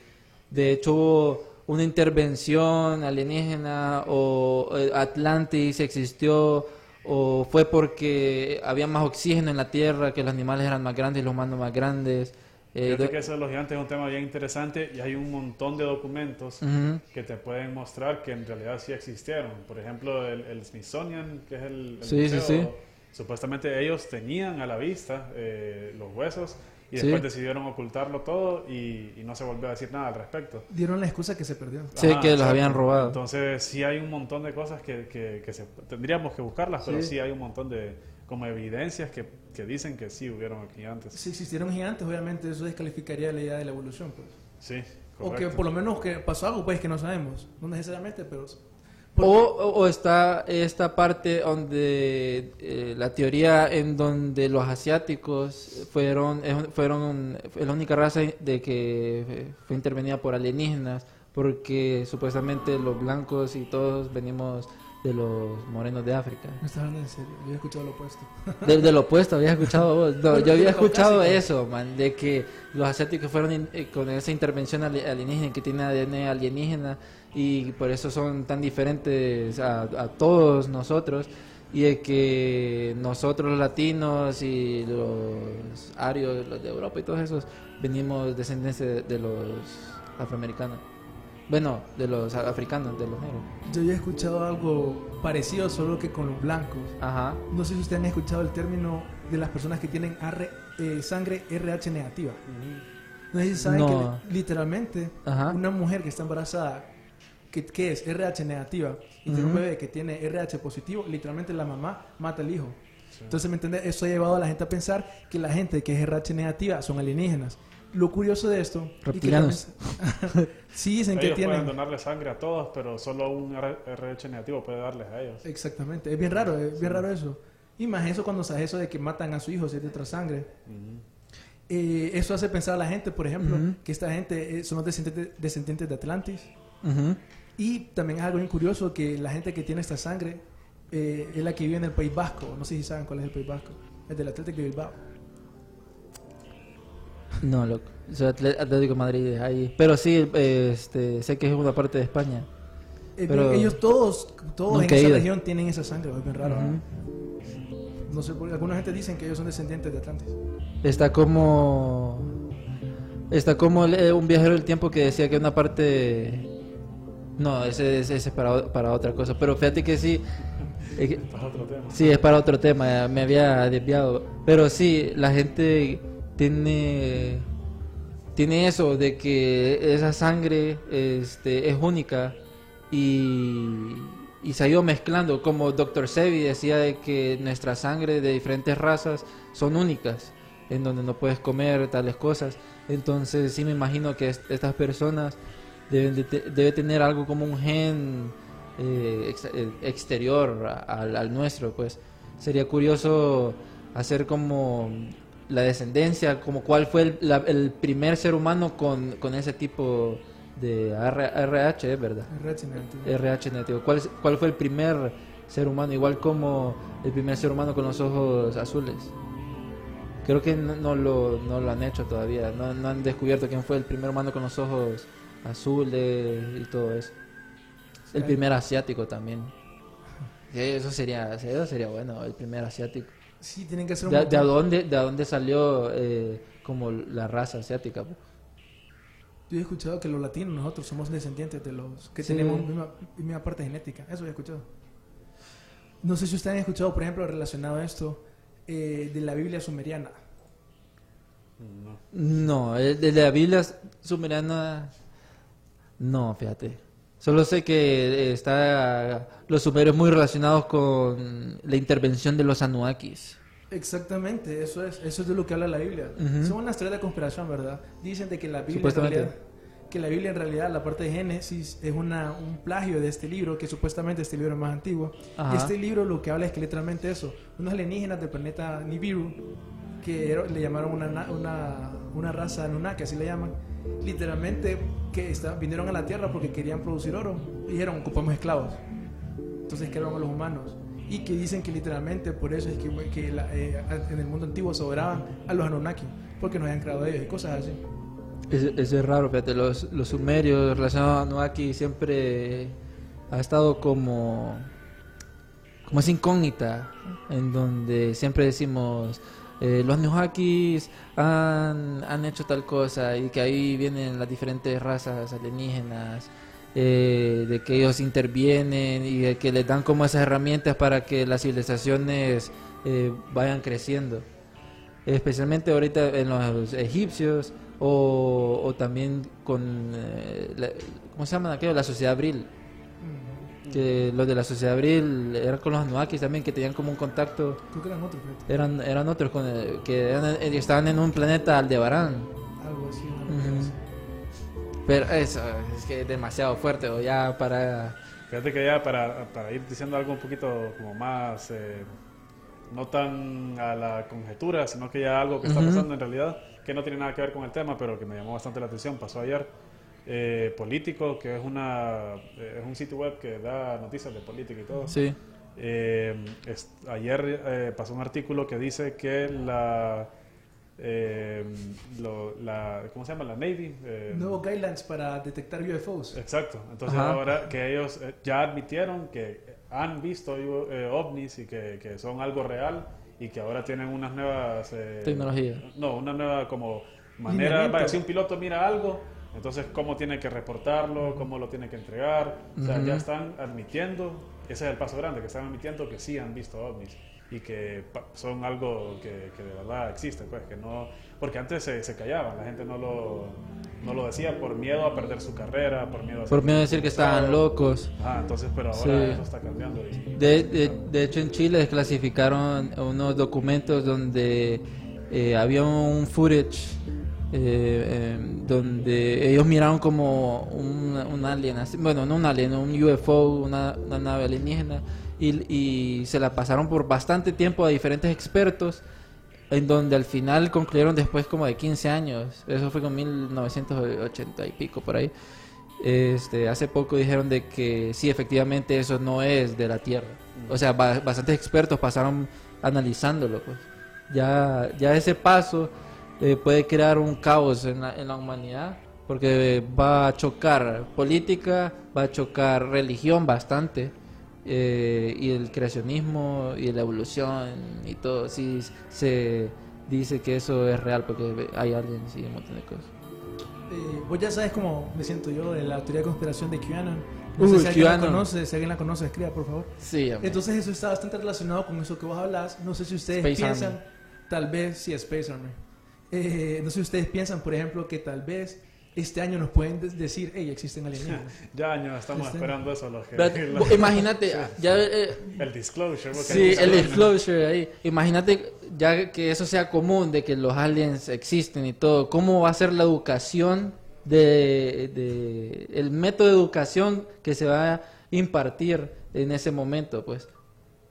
de hecho hubo una intervención alienígena o eh, Atlantis existió o fue porque había más oxígeno en la tierra, que los animales eran más grandes y los humanos más grandes. Eh, Fíjate que eso de los gigantes es un tema bien interesante y hay un montón de documentos Ujú. que te pueden mostrar que en realidad sí existieron. Por ejemplo, el, el Smithsonian, que es el, el Sí, sí, museo, sí. supuestamente ellos tenían a la vista eh, los huesos y Sí. después decidieron ocultarlo todo y, y no se volvió a decir nada al respecto. Dieron la excusa que se perdió. Sí, Ajá, que los habían robado. Entonces sí hay un montón de cosas que, que, que se, tendríamos que buscarlas, pero Sí. sí hay un montón de como evidencias que, que dicen que sí hubieron gigantes. Si existieron gigantes, obviamente eso descalificaría la idea de la evolución, pues. Sí, O que correcto. por lo menos que pasó algo, pues, que no sabemos. No necesariamente, pero... O, porque- o- o está esta parte donde eh, la teoría en donde los asiáticos fueron es- fueron es la única raza de que eh, fue intervenida por alienígenas porque supuestamente los blancos y todos venimos de los morenos de África. Me estás hablando en serio, yo he escuchado lo opuesto. Desde lo opuesto, había escuchado vos. No, Bueno, yo había de escuchado eso, man, de que los asiáticos fueron in- eh, con esa intervención ali- alienígena, que tiene ADN alienígena, y por eso son tan diferentes a, a todos nosotros, y de que nosotros los latinos y los arios, los de Europa y todos esos, venimos descendencia de, de los afroamericanos. Bueno, de los africanos, de los negros. Yo había escuchado algo parecido, solo que con los blancos. Ajá. No sé si ustedes han escuchado el término de las personas que tienen R- eh, sangre RH negativa. No sé si saben No. que literalmente Ajá. una mujer que está embarazada, que, que es RH negativa, y tiene un Ujú. bebé que tiene RH positivo, literalmente la mamá mata al hijo. Entonces, ¿me entiendes? Eso ha llevado a la gente a pensar que la gente que es RH negativa son alienígenas. Lo curioso de esto... que Reptilianos. también- sí, dicen que Ellos pueden tienen... donarle sangre a todos, pero solo un RH negativo puede darles a ellos. Exactamente, es bien raro, es bien raro eso. Y más eso cuando sabes eso de que matan a su hijo si es de otra sangre. Eh, eso hace pensar a la gente, por ejemplo, que esta gente eh, son los descendientes, descendientes de Atlantis. Y también es algo bien curioso que la gente que tiene esta sangre eh, es la que vive en el País Vasco. No sé si saben cuál es el País Vasco. Es del Atlético de Bilbao. No, loco. Soy Atlético de Madrid es ahí. Pero sí, eh, este, sé que es una parte de España. Eh, Pero- ellos todos, todos en esa ido. región tienen esa sangre, es bien raro. Ujú. No sé, por- alguna gente dicen que ellos son descendientes de Atlantis. Está como. Está como el- eh, un viajero del tiempo que decía que una parte. No, ese, ese- ese es para, para otra cosa. Pero fíjate que sí. eh, que- Es otro tema. Sí, es para otro tema, me había desviado. Pero sí, la gente tiene tiene eso de que esa sangre este, es única y, y se ha ido mezclando. Como Dr. Sebi decía de que nuestra sangre de diferentes razas son únicas, en donde no puedes comer tales cosas. Entonces sí me imagino que est- estas personas deben debe tener algo como un gen eh, eh, exterior al, al nuestro, pues sería curioso hacer como la descendencia, como cuál fue el, la- el primer ser humano con, con ese tipo de RH, ¿es verdad? Resident Evil. RH negativo. ¿Cuál, ¿Cuál fue el primer ser humano? Igual como el primer ser humano con los ojos azules. Creo que no, no lo, no lo han hecho todavía. No, no han descubierto quién fue el primer humano con los ojos azules y todo eso. El primer asiático también. Sí, Eso sería, eso sería bueno, el primer asiático. Sí, tienen que hacer un ¿De, de dónde, ¿De dónde salió eh, como la raza asiática? po? Yo he escuchado que los latinos, nosotros somos descendientes de los que Sí. tenemos misma, misma parte genética. Eso he escuchado. No sé si ustedes han escuchado, por ejemplo, relacionado a esto, eh, de la Biblia sumeriana. No, el de la Biblia sumeriana, no, fíjate. Solo sé que está los sumerios muy relacionados con la intervención de los Anuakis. Exactamente, eso es, eso es de lo que habla la Biblia. Ujú. Son unas teorías de conspiración, ¿verdad? Dicen de que la Biblia en realidad, que la Biblia en realidad, la parte de Génesis, es una, un plagio de este libro, que supuestamente este libro es más antiguo. Ajá. Este libro lo que habla es que literalmente eso, unos alienígenas del planeta Nibiru, que le llamaron una, na- una, una raza Anunnaki, así le llaman, literalmente que está- vinieron a la Tierra porque querían producir oro. Dijeron, ocupamos esclavos. Entonces crearon a los humanos. Y que dicen que literalmente por eso es que, que la- eh, en el mundo antiguo se adoraban a los Anunnaki, porque nos habían creado ellos y cosas así. Es- Eso es raro, fíjate, los, los sumerios relacionados a Anuaki siempre ha estado como, como esa incógnita, en donde siempre decimos, eh, los Anunnakis han, han hecho tal cosa y que ahí vienen las diferentes razas alienígenas, eh, de que ellos intervienen y de que les dan como esas herramientas para que las civilizaciones eh, vayan creciendo especialmente ahorita en los egipcios o, o también con eh, la- ¿cómo se llama aquello? la sociedad abril que los de la sociedad abril eran con los anuakis también que tenían como un contacto Creo que eran otros, eran eran otros con el- que eran- eh, estaban en un planeta aldebarán algo así. cosa así. pero eso es que es demasiado fuerte o ya para Fíjate que ya para, para ir diciendo algo un poquito como más, eh, no tan a la conjetura, sino que ya algo que está pasando en realidad, que no tiene nada que ver con el tema, pero que me llamó bastante la atención, pasó ayer. Eh, Político, que es, una, eh, es un sitio web que da noticias de política y todo. sí Eh, es- ayer eh, pasó un artículo que dice que la, eh, lo- la ¿cómo se llama? La Navy. eh, Nuevos guidelines para detectar UFOs. Exacto. Entonces Ajá. ahora que ellos eh, ya admitieron que han visto eh, ovnis y que, que son algo real y que ahora tienen unas nuevas... eh, Tecnología. No, una nueva como manera... Vaya, si un piloto mira algo, entonces cómo tiene que reportarlo, cómo lo tiene que entregar. O sea, Ujú. ya están admitiendo, ese es el paso grande, que están admitiendo que sí han visto ovnis y que son algo que, que de verdad existe, pues que no... Porque antes se, se callaban, la gente no lo, no lo decía por miedo a perder su carrera, por miedo a por miedo de decir que estaban locos Ah, entonces, pero ahora Sí. eso está cambiando. y- De, de, de hecho, en Chile desclasificaron unos documentos donde eh, había un footage eh, donde ellos miraron como un, un alien, bueno, no un alien, un UFO, una, una nave alienígena, y, y se la pasaron por bastante tiempo a diferentes expertos, en donde al final concluyeron después como de 15 años, eso fue con 1980 y pico por ahí. Este, hace poco dijeron de que sí, efectivamente eso no es de la Tierra. O sea, ba- bastantes expertos pasaron analizándolo. Pues. Ya, ya ese paso eh, puede crear un caos en la, en la humanidad porque va a chocar política, va a chocar religión bastante eh, y el creacionismo y la evolución y todo. Sí, se dice que eso es real porque hay aliens y un montón de cosas. Eh, vos ya sabes cómo me siento yo de la teoría de conspiración de QAnon. No Uy, sé si alguien la QAnon. conoce, si alguien la conoce, escriba por favor. Sí. Entonces eso está bastante relacionado con eso que vos hablas. No sé si ustedes Space piensan, Army. tal vez, sí, Space Army. Eh, no sé si ustedes piensan, por ejemplo, que tal vez este año nos pueden de- decir, hey, existen alienígenas. Ya años estamos Este- esperando eso. Los que, Pero, los- imagínate, ya eh, el disclosure. Sí, el disclosure ahí. Imagínate ya que eso sea común, de que los aliens existen y todo. ¿Cómo va a ser la educación de, de- el método de educación que se va a impartir en ese momento, pues?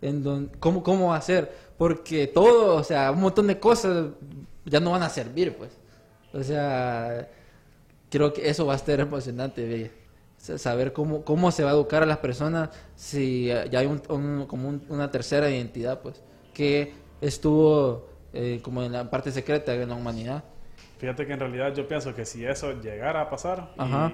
En don- ¿cómo, ¿Cómo va a ser? Porque todo, o sea, un montón de cosas ya no van a servir, pues. O sea, creo que eso va a estar emocionante, saber cómo, cómo se va a educar a las personas si ya hay un, un- como un- una tercera identidad, pues, que estuvo eh, como en la parte secreta de la humanidad. Fíjate que en realidad yo pienso que si eso llegara a pasar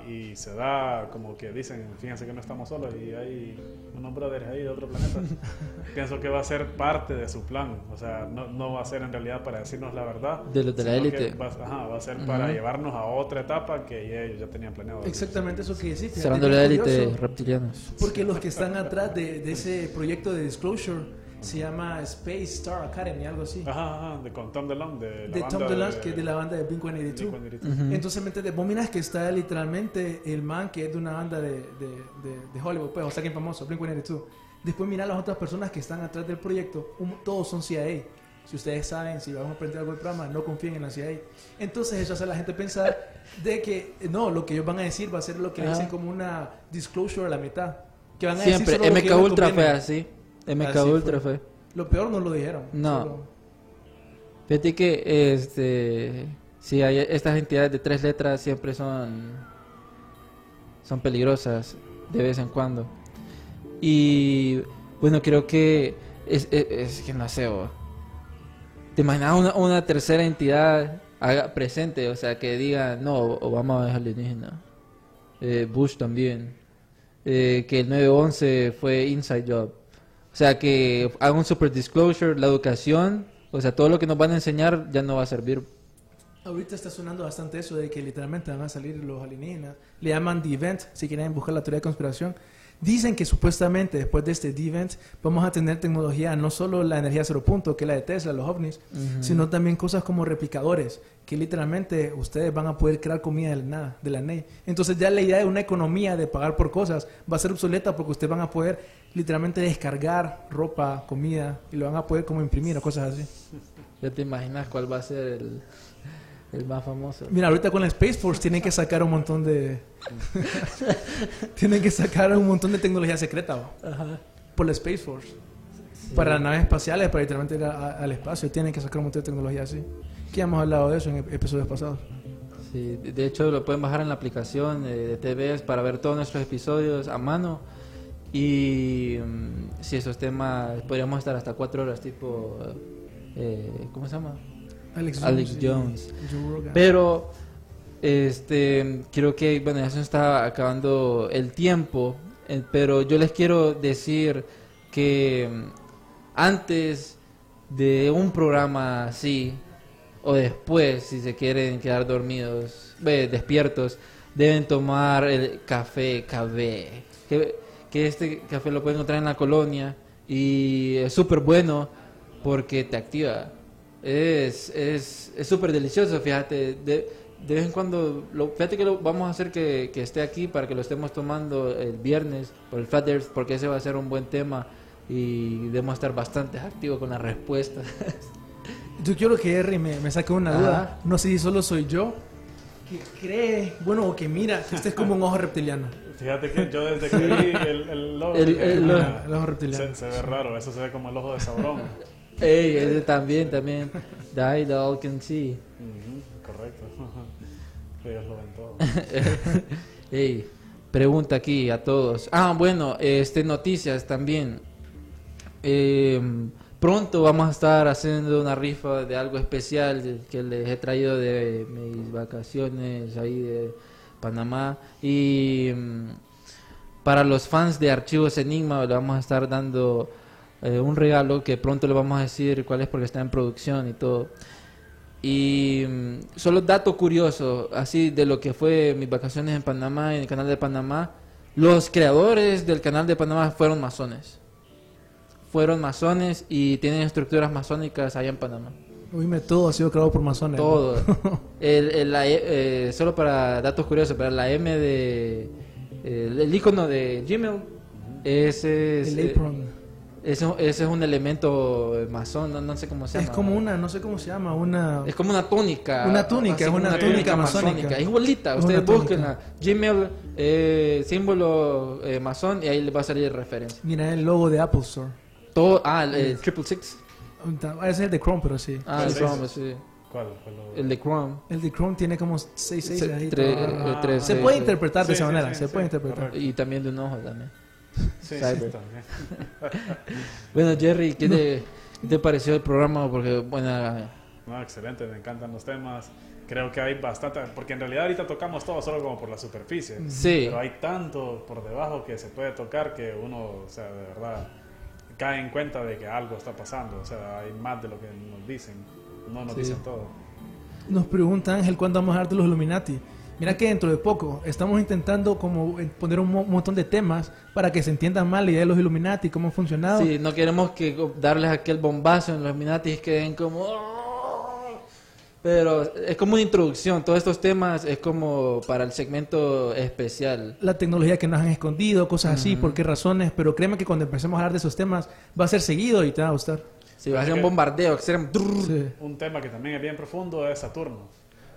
y- y, se da como que dicen, fíjense que no estamos solos y hay unos brothers ahí de otro planeta, pienso que va a ser parte de su plan. O sea, no, no va a ser en realidad para decirnos la verdad. De los de la élite. Va, ajá, va a ser para llevarnos a otra etapa que ellos ya tenían planeado. Exactamente eso que decís. qué la élite reptilianos. Porque los que están atrás de, de ese proyecto de Disclosure se llama Space Star Academy, algo así. Ajá, ajá, de, con Tom DeLonge de la de banda Tom DeLonge, que es de la banda de Blink-182. Blink-182. Entonces, ¿me entiendes? Vos mirás que está literalmente el man que es de una banda de, de, de, de Hollywood, pues, o sea, que es famoso, Blink-182. Después mirá las otras personas que están atrás del proyecto, un- todos son CIA. Si ustedes saben, si vamos a aprender algo del programa, no confíen en la CIA. Entonces eso hace a la gente pensar de que, no, lo que ellos van a decir va a ser lo que Ajá. dicen como una disclosure a la mitad. Que van a Siempre, decir MK Ultra fue así. MK Ultra fue. fue. Lo peor no lo dijeron. No. solo- Fíjate que este sí hay estas entidades de tres letras siempre son son peligrosas de vez en cuando. Y bueno, creo que es, es, es que no sé, bo. ¿Te imaginas una, una tercera entidad haga presente? O sea, que diga, no, Obama es alienígena. Eh, Bush también. Eh, que el 9-11 fue Inside Job. O sea, que haga un super disclosure, la educación, o sea, todo lo que nos van a enseñar ya no va a servir. Ahorita está sonando bastante eso de que literalmente van a salir los alienígenas. Le llaman The Event, si quieren buscar la teoría de conspiración. Dicen que supuestamente después de este Event vamos a tener tecnología, no solo la energía cero punto, que es la de Tesla, los ovnis, sino también cosas como replicadores, que literalmente ustedes van a poder crear comida de la nada, de la nada. Entonces ya la idea de una economía de pagar por cosas va a ser obsoleta porque ustedes van a poder literalmente descargar ropa, comida, y lo van a poder como imprimir o cosas así. Ya te imaginas cuál va a ser el, el más famoso. Mira, ahorita con la Space Force tienen que sacar un montón de. tienen que sacar un montón de tecnología secreta ¿va? por la Space Force. Para las naves espaciales, para literalmente ir a- a- al espacio, tienen que sacar un montón de tecnología así. Que ya hemos hablado de eso en ep- episodios pasados. Sí, de de hecho lo pueden bajar en la aplicación eh, de TVS para ver todos nuestros episodios a mano. Y mm, si esos temas, podríamos estar hasta cuatro horas, tipo, eh, ¿cómo se llama? Alex Jones. Alex Jones. Rogan. Pero, este, creo que, bueno, ya se está acabando el tiempo, eh, pero yo les quiero decir que mm, antes de un programa así, o después, si se quieren quedar dormidos, despiertos, deben tomar el café café que, que este café lo pueden encontrar en la colonia y es súper bueno porque te activa. Es es es súper delicioso, fíjate. De, de vez en cuando, lo, fíjate que lo, vamos a hacer que, que esté aquí para que lo estemos tomando el viernes por el Flat Earth, porque ese va a ser un buen tema y debemos estar bastante activos con las respuestas. Yo quiero que Jerry me, me saque una Ajá. duda. No sé si solo soy yo que cree, bueno, o que mira que este es como un ojo reptiliano. Fíjate que yo desde que vi el, el logo, El- el logo. "Ah, El ojo reptiliano. se, se ve raro, eso se ve como el ojo de Sauron. Ey, ese también, también. Die, the all can see. Ujú, correcto. Ellos lo ven todo. Ey, pregunta aquí a todos. Ah, bueno, este noticias también. Eh, pronto vamos a estar haciendo una rifa de algo especial que les he traído de mis vacaciones ahí de Panamá y mm, para los fans de Archivos Enigma le vamos a estar dando eh, un regalo que pronto le vamos a decir cuál es porque está en producción y todo. Y mm, solo dato curioso, así de lo que fue mis vacaciones en Panamá, en el canal de Panamá, los creadores del canal de Panamá fueron masones. Fueron masones y tienen estructuras masónicas allá en Panamá. Oíme, todo ha sido creado por masones. ¿no? Todo. El, el- la eh, solo para datos curiosos, para la M de... El, el icono de Gmail, ese es, El eh, apron. ese, es un elemento masón, no, no sé cómo se Es llama. como una, no sé cómo se llama, una... Es como una túnica. Una túnica, es como una túnica masónica. Es igualita. Es Ustedes una túnica. busquen Gmail, eh, símbolo eh, masón y ahí les va a salir referencia. Mira el logo de Apple Store. Todo, ah, el, el Triple Six. Ah, Ese es el de Chrome, pero sí. Ah, el Sí, Chrome, sí. ¿Cuál? ¿Cuál El de Chrome. El de Chrome tiene como 6 Se- 6 ahí. tre- todo. eh, tres, Se seis, puede interpretar de Sí, esa sí, manera, sí, se sí, puede interpretar. correcto. Y también de un ojo también. Sí, Cyber. Bueno, Jerry, ¿qué, te, qué te pareció el programa? Porque, bueno, No, excelente, me encantan los temas. Creo que hay bastante, porque en realidad ahorita tocamos todo solo como por la superficie. Sí. Pero hay tanto por debajo que se puede tocar que uno, o sea, de verdad, cae en cuenta de que algo está pasando. O sea, hay más de lo que nos dicen. No nos Sí. dicen todo. Nos pregunta Ángel cuándo vamos a hablar de los Illuminati. Mira que dentro de poco estamos intentando como poner un mo- montón de temas para que se entienda más la idea de los Illuminati, cómo han funcionado. sí, no queremos que darles aquel bombazo en los Illuminati que den como... "Oh". Pero es como una introducción. Todos estos temas es como para el segmento especial. La tecnología que nos han escondido, cosas así, por qué razones, pero créeme que cuando empecemos a hablar de esos temas va a ser seguido y te va a gustar. Si va a ser un bombardeo extremo. Sí. Un tema que también es bien profundo es Saturno.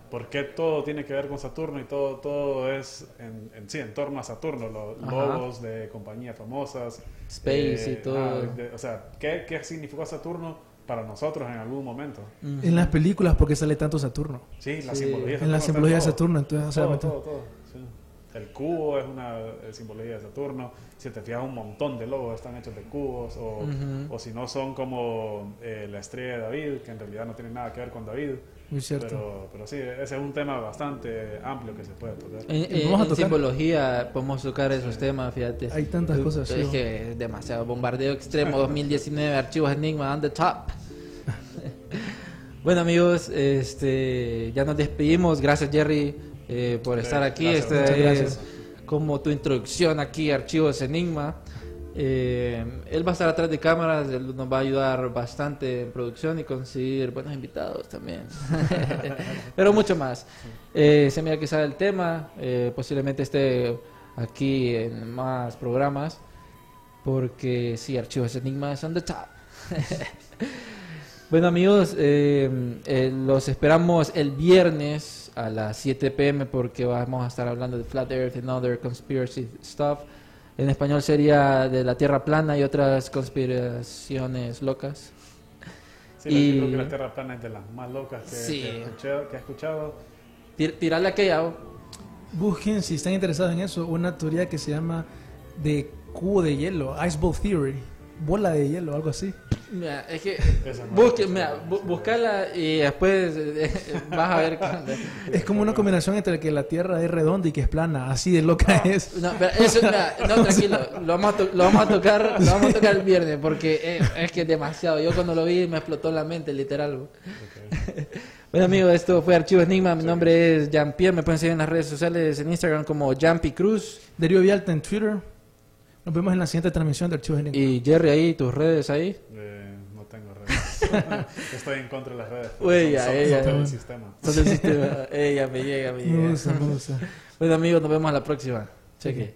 ¿Por qué todo tiene que ver con Saturno y todo, todo es en, en sí, en torno a Saturno? Los Ajá. logos de compañías famosas. Space y todo. ah, de- o sea, ¿qué, ¿qué significó Saturno para nosotros en algún momento? En las películas, porque sale tanto Saturno. Sí, la Sí. simbología. En la Saturno simbología de Saturno, entonces, o sea, Todo, todo, todo, sí. El cubo es una eh, simbología de Saturno. Si te fijas, un montón de logos están hechos de cubos. O, o si no, son como eh, la estrella de David, que en realidad no tiene nada que ver con David. Muy cierto. Pero, pero sí, ese es un tema bastante amplio que se puede tocar. En, Y en- vamos a en tocar. simbología podemos tocar esos temas, fíjate. Hay tantas cosas, Es sí. que es demasiado. Bombardeo extremo 2019, archivos Enigma on the top. bueno amigos, este, ya nos despedimos. Gracias Jerry eh, por Sí, estar aquí. gracias. Este es gracias. como tu introducción aquí a Archivos Enigma. Eh, él va a estar atrás de cámaras, él nos va a ayudar bastante en producción y conseguir buenos invitados también. Pero mucho más. Eh, se mira que sabe el tema, eh, posiblemente esté aquí en más programas, porque sí, Archivos Enigma es on the top. bueno amigos, eh, los esperamos el viernes a las 7 pm porque vamos a estar hablando de Flat Earth and other conspiracy stuff. En español sería de la Tierra plana y otras conspiraciones locas. Sí, y- yo creo que la Tierra plana es de las más locas que, Sí. que he, escuchado, que he escuchado. Tir- Tirarle aquella. oh. Busquen, si están interesados en eso, una teoría que se llama de cubo de hielo, Ice Ball Theory, bola de hielo, algo así. Mira, es que no busque, mira, bu- buscala y después eh, vas a ver. Es como una combinación entre que la Tierra es redonda y que es plana, así de loca es. No, pero eso, mira, no, tranquilo, lo vamos, a lo vamos a tocar, lo vamos a tocar el viernes porque eh, es que es demasiado. Yo cuando lo vi me explotó la mente, literal. Bueno amigos, esto fue Archivo Enigma. Mi nombre es Jean-Pierre. Me pueden seguir en las redes sociales en Instagram como Jampi Cruz. Darío Vialta en Twitter. Nos vemos en la siguiente transmisión de Archivos Enigma. Y Jerry ahí, tus redes ahí. Eh, no tengo redes. Estoy en contra de las redes. Uy, Son- ya, son- ella. son del sistema. Son del sistema. Ella me llega, me Me llega. gusta, me gusta. Bueno amigos, nos vemos a la próxima. Cheque.